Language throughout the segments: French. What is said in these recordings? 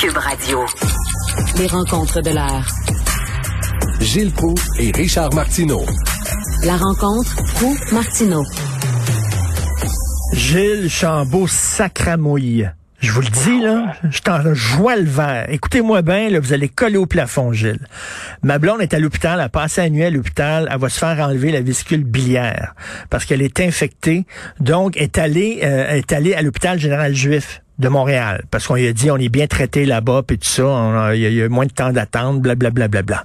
Cube Radio. Les rencontres de l'heure. Gilles Proux et Richard Martineau. La rencontre Proux-Martineau. Gilles Chambaud sacramouille. Je vous le dis, là, je t'en joie le vert. Écoutez-moi bien, là, vous allez coller au plafond, Gilles. Ma blonde est à l'hôpital, elle a passé la nuit à l'hôpital, elle va se faire enlever la vésicule biliaire parce qu'elle est infectée. Donc, est allée, euh, est allée à l'hôpital général juif de Montréal, parce qu'on lui a dit on est bien traité là-bas, puis tout ça, il y, a moins de temps d'attente, blablabla. Bla, bla, bla.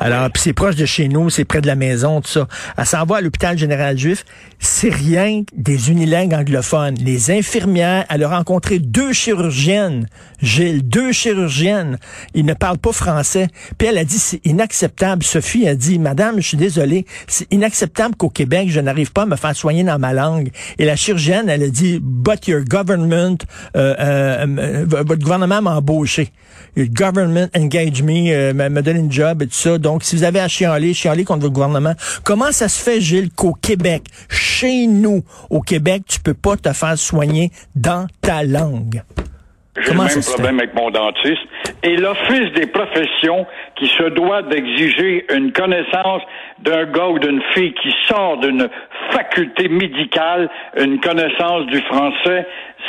Alors, puis c'est proche de chez nous, c'est près de la maison, tout ça. Elle s'en va à l'hôpital général juif, c'est rien des unilingues anglophones. Les infirmières, elle a rencontré deux chirurgiennes, Gilles, deux chirurgiennes. Ils ne parlent pas français. Puis elle a dit, c'est inacceptable. Sophie a dit, Madame, je suis désolée, c'est inacceptable qu'au Québec, je n'arrive pas à me faire soigner dans ma langue. Et la chirurgienne, elle a dit, but your government votre gouvernement m'a embauché. Le government engage me, m'a donné une job et tout ça. Donc, si vous avez à chialer, chialer contre votre gouvernement. Comment ça se fait, Gilles, qu'au Québec, chez nous, au Québec, tu peux pas te faire soigner dans ta langue? J'ai le même problème avec mon dentiste. Et l'Office des professions qui se doit d'exiger une connaissance d'un gars ou d'une fille qui sort d'une faculté médicale, une connaissance du français,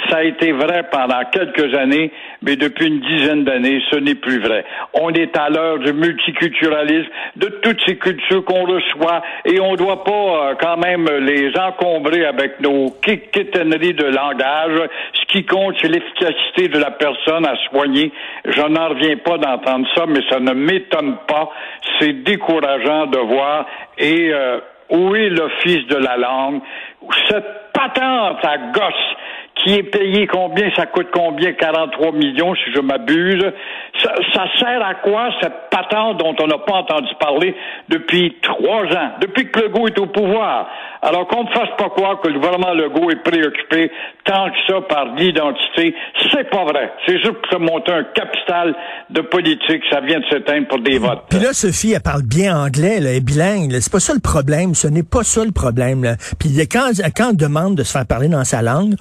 ça a été vrai pendant quelques années, mais depuis une dizaine d'années, ce n'est plus vrai. On est à l'heure du multiculturalisme, de toutes ces cultures qu'on reçoit, et on ne doit pas euh, quand même les encombrer avec nos quiténeries de langage. Ce qui compte, c'est l'efficacité de la personne à soigner. Je n'en reviens pas d'entendre ça, mais ça ne m'étonne pas. C'est décourageant de voir. Et euh, où est l'Office de la langue? Cette patente à gosse qui est payé combien, ça coûte combien, 43 millions si je m'abuse. Ça, ça, sert à quoi cette patente dont on n'a pas entendu parler depuis trois ans, depuis que Legault est au pouvoir? Alors qu'on ne fasse pas croire que le gouvernement Legault est préoccupé tant que ça par l'identité. C'est pas vrai. C'est juste pour se monter un capital de politique. Ça vient de s'éteindre pour des votes. Puis là, Sophie, elle parle bien anglais, elle est bilingue. C'est pas ça le problème. Ce n'est pas ça le problème. Puis quand, quand on demande de se faire parler dans sa langue,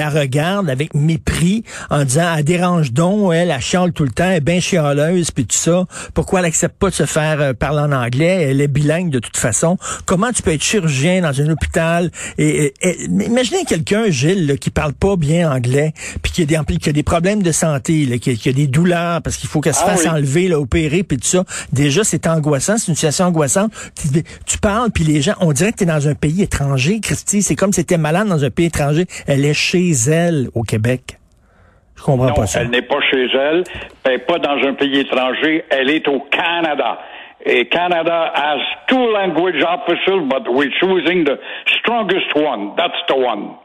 la regarde avec mépris en disant, elle dérange donc, elle, elle chiale tout le temps, elle est bien chialeuse, puis tout ça. Pourquoi elle accepte pas de se faire euh, parler en anglais? Elle est bilingue de toute façon. Comment tu peux être chirurgien dans un hôpital? Et, imaginez quelqu'un, Gilles, qui parle pas bien anglais, puis qui a des, qui a des problèmes de santé, là, qui, a des douleurs parce qu'il faut qu'elle se ah fasse enlever, là, opérer, puis tout ça. Déjà, c'est angoissant, c'est une situation angoissante. Tu, tu parles, puis les gens, on dirait que tu es dans un pays étranger, Christy. C'est comme si tu malade dans un pays étranger. Elle est chez elle au Québec. Je comprends non, pas ça. Elle n'est pas chez elle, elle n'est pas dans un pays étranger, elle est au Canada. Et Canada has two language officials, but we're choosing the strongest one. That's the one.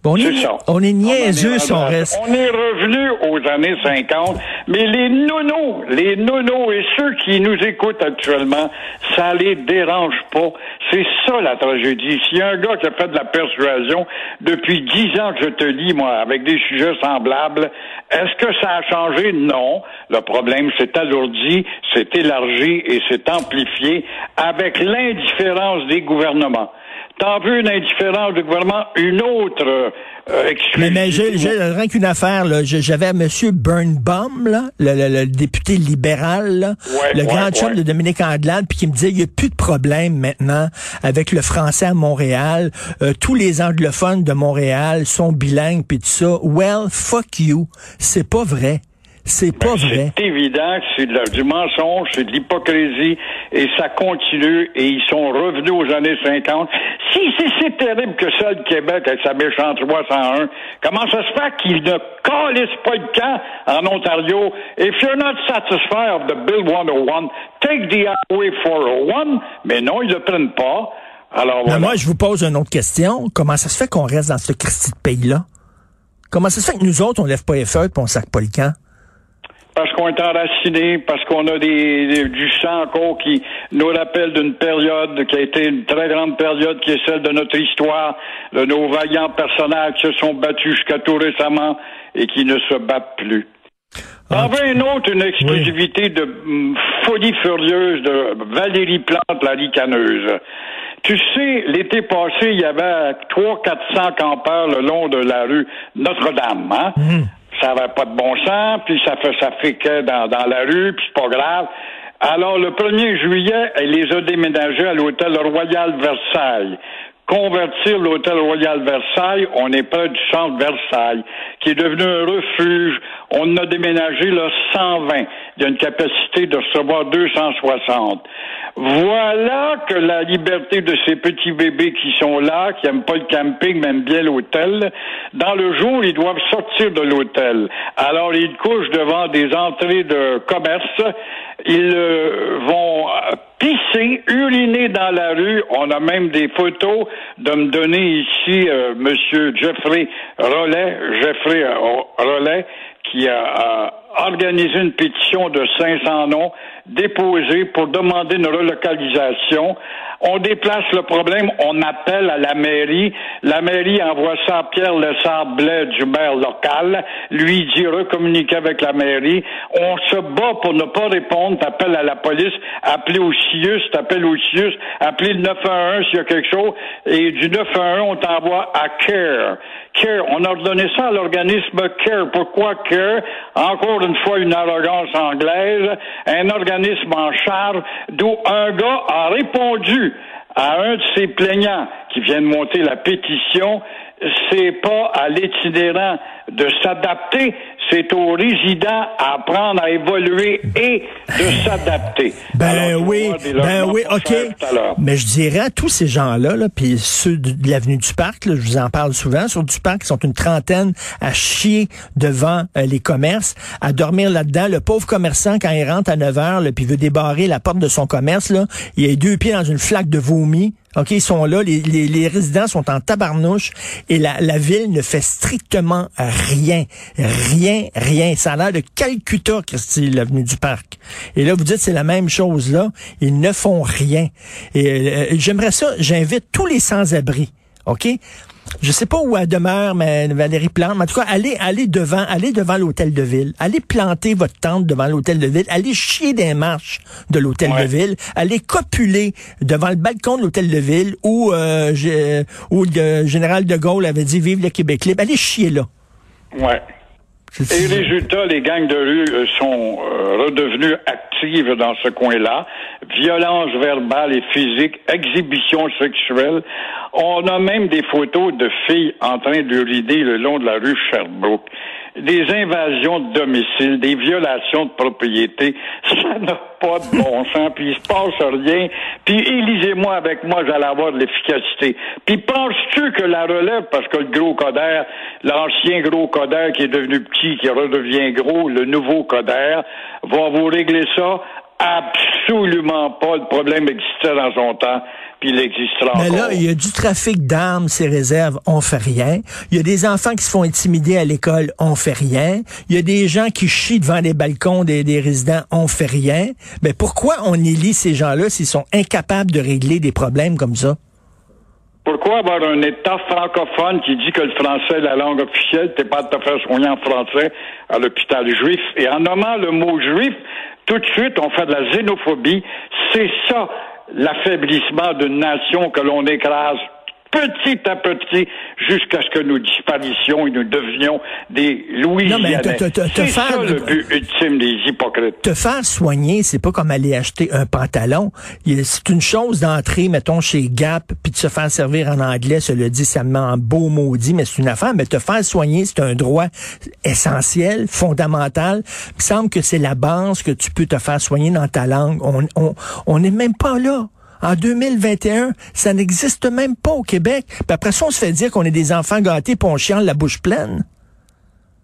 Bon, on, est, on est niaiseux si on reste. On est revenu aux années 50, mais les nonos, les nonos et ceux qui nous écoutent actuellement, ça les dérange pas. C'est ça la tragédie. S'il y a un gars qui a fait de la persuasion depuis dix ans que je te lis, moi, avec des sujets semblables, est-ce que ça a changé? Non. Le problème s'est alourdi, s'est élargi et s'est amplifié avec l'indifférence des gouvernements. T'en veux une indifférence du gouvernement, une autre euh, Mais, mais j'ai rien qu'une affaire, là. J'avais M. Burnbaum, là, le, député libéral, le grand chum de Dominique Anglade, puis qui me disait il n'y a plus de problème maintenant avec le français à Montréal. Euh, tous les anglophones de Montréal sont bilingues, puis tout ça. Well, fuck you. C'est pas vrai. C'est pas ben, vrai. C'est évident que c'est du mensonge, c'est de l'hypocrisie, et ça continue, et ils sont revenus aux années 50. Si c'est si terrible que ça, le Québec, avec sa méchante 301, comment ça se fait qu'ils ne calissent pas le camp en Ontario? If you're not satisfied of the Bill 101, take the highway 401, mais non, ils ne prennent pas. Alors, voilà. moi, je vous pose une autre question. Comment ça se fait qu'on reste dans ce Christi de pays-là? Comment ça se fait que nous autres, on lève pas les feuilles et on sac pas le camp? Parce qu'on est enraciné, parce qu'on a des, du sang encore qui nous rappelle d'une période qui a été une très grande période, qui est celle de notre histoire, de nos vaillants personnages qui se sont battus jusqu'à tout récemment et qui ne se battent plus. Ah, en avait une autre, une exclusivité de mm, folie furieuse de Valérie Plante, la ricaneuse. Tu sais, l'été passé, il y avait trois, quatre cents campeurs le long de la rue Notre-Dame, hein? Mhm ça n'avait pas de bon sens, puis ça fait ça que dans, dans la rue, puis c'est pas grave. Alors, le 1er juillet, elle les a déménagés à l'hôtel Royal Versailles. Convertir l'hôtel Royal Versailles, on est près du centre Versailles, qui est devenu un refuge. On a déménagé là 120. Il y a une capacité de recevoir 260. Voilà que la liberté de ces petits bébés qui sont là, qui aiment pas le camping, mais aiment bien l'hôtel, dans le jour, ils doivent sortir de l'hôtel. Alors, ils couchent devant des entrées de commerce. Ils euh, vont euh, pisser, uriner dans la rue. On a même des photos de me donner ici euh, Monsieur Jeffrey Rollet, Jeffrey Rollet, qui a organisé une pétition de 500 noms déposée pour demander une relocalisation. On déplace le problème, on appelle à la mairie. La mairie envoie ça à Pierre Lessard-Blais du maire local. Lui dit recommuniquer avec la mairie. On se bat pour ne pas répondre. T'appelles à la police, appelez au CIUS, t'appelles au CIUS, appelez le 911 s'il y a quelque chose. Et du 911, on t'envoie à CARE. CARE. On a redonné ça à l'organisme CARE. Pourquoi CARE? Encore une fois, une arrogance anglaise. Un organisme d'où un gars a répondu à un de ses plaignants qui vient de monter la pétition, c'est pas à l'itinérant de s'adapter, c'est aux résidents à apprendre à évoluer et de s'adapter. Ben oui, ben oui, OK. Mais je dirais à tous ces gens-là, là, puis ceux de l'avenue du Parc, je vous en parle souvent, sur du Parc, ils sont une trentaine à chier devant euh, les commerces, à dormir là-dedans. Le pauvre commerçant, quand il rentre à 9 heures, puis veut débarrer la porte de son commerce, là, il a deux pieds dans une flaque de vomi. OK, ils sont là, les, les, résidents sont en tabarnouche et la, la ville ne fait strictement rien. Rien, rien. Ça a l'air de Calcutta, Christy, l'avenue du Parc. Et là, vous dites, c'est la même chose là. Ils ne font rien. Et euh, j'aimerais ça, j'invite tous les sans-abri, OK? Je sais pas où elle demeure, mais Valérie Plante, mais en tout cas, allez, allez devant, allez devant l'hôtel de ville. Allez planter votre tente devant l'hôtel de ville. Allez chier des marches de l'hôtel de ville. Allez copuler devant le balcon de l'hôtel de ville où, euh, où le général de Gaulle avait dit vive le Québec libre. Allez chier là. Ouais. Et résultat, les gangs de rue euh, sont euh, redevenus actives dans ce coin-là. Violence verbale et physique, exhibition sexuelle. On a même des photos de filles en train d'uriner le long de la rue Sherbrooke des invasions de domicile, des violations de propriété, ça n'a pas de bon sens, puis il se passe rien, puis élisez-moi avec moi, j'allais avoir de l'efficacité. Puis penses-tu que la relève, parce que le gros Coder, l'ancien gros Coder qui est devenu petit, qui redevient gros, le nouveau Coder, va vous régler ça? Absolument pas. Le problème existait dans son temps puis il existera Mais là, il y a du trafic d'armes, ces réserves, on fait rien. Il y a des enfants qui se font intimider à l'école, on fait rien. Il y a des gens qui chient devant les balcons des, des résidents, on fait rien. Mais pourquoi on élit ces gens-là s'ils sont incapables de régler des problèmes comme ça? Pourquoi avoir un État francophone qui dit que le français est la langue officielle, t'es pas de te faire soigner en français à l'hôpital juif? Et en nommant le mot juif, tout de suite, on fait de la xénophobie. C'est ça l'affaiblissement d'une nation que l'on écrase petit à petit jusqu'à ce que nous disparaissions et nous devenions des Louis. C'est ça le but ultime des hypocrites. Te faire soigner, c'est pas comme aller acheter un pantalon. C'est une chose d'entrer, mettons, chez Gap, puis de se faire servir en anglais, se le dit, ça me met en beau maudit, mais c'est une affaire. Mais te faire soigner, c'est un droit essentiel, fondamental. Il me semble que c'est la base que tu peux te faire soigner dans ta langue. On n'est même pas là. En 2021, ça n'existe même pas au Québec. Puis après ça, on se fait dire qu'on est des enfants gâtés pour la bouche pleine.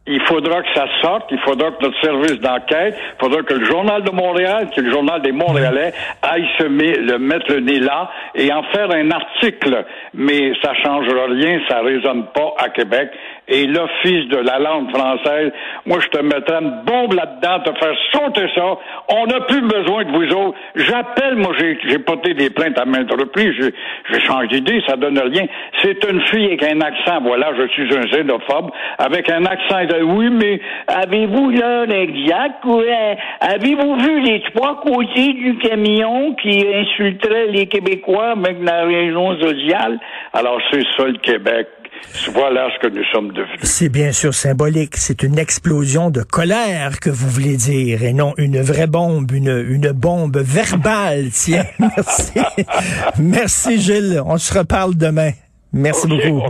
Il faudra que ça sorte, il faudra que notre service d'enquête, il faudra que le Journal de Montréal, qui est le journal des Montréalais, aille se le mettre le nez là et en faire un article. Mais ça changera rien, ça résonne pas à Québec et l'Office de la langue française, moi, je te mettrais une bombe là-dedans, te faire sauter ça. On n'a plus besoin de vous autres. J'appelle, moi, j'ai porté des plaintes à maintes reprises. Je, change d'idée, ça donne rien. C'est une fille avec un accent, voilà, je suis un xénophobe, avec un accent, de, oui, mais avez-vous l'heure exacte ou euh, avez-vous vu les trois côtés du camion qui insulterait les Québécois avec la région sociale? Alors, c'est ça le Québec. Voilà ce que nous sommes devenus. C'est bien sûr symbolique. C'est une explosion de colère que vous voulez dire et non une vraie bombe, une, une bombe verbale. Tiens, merci. merci Gilles. On se reparle demain. Merci beaucoup.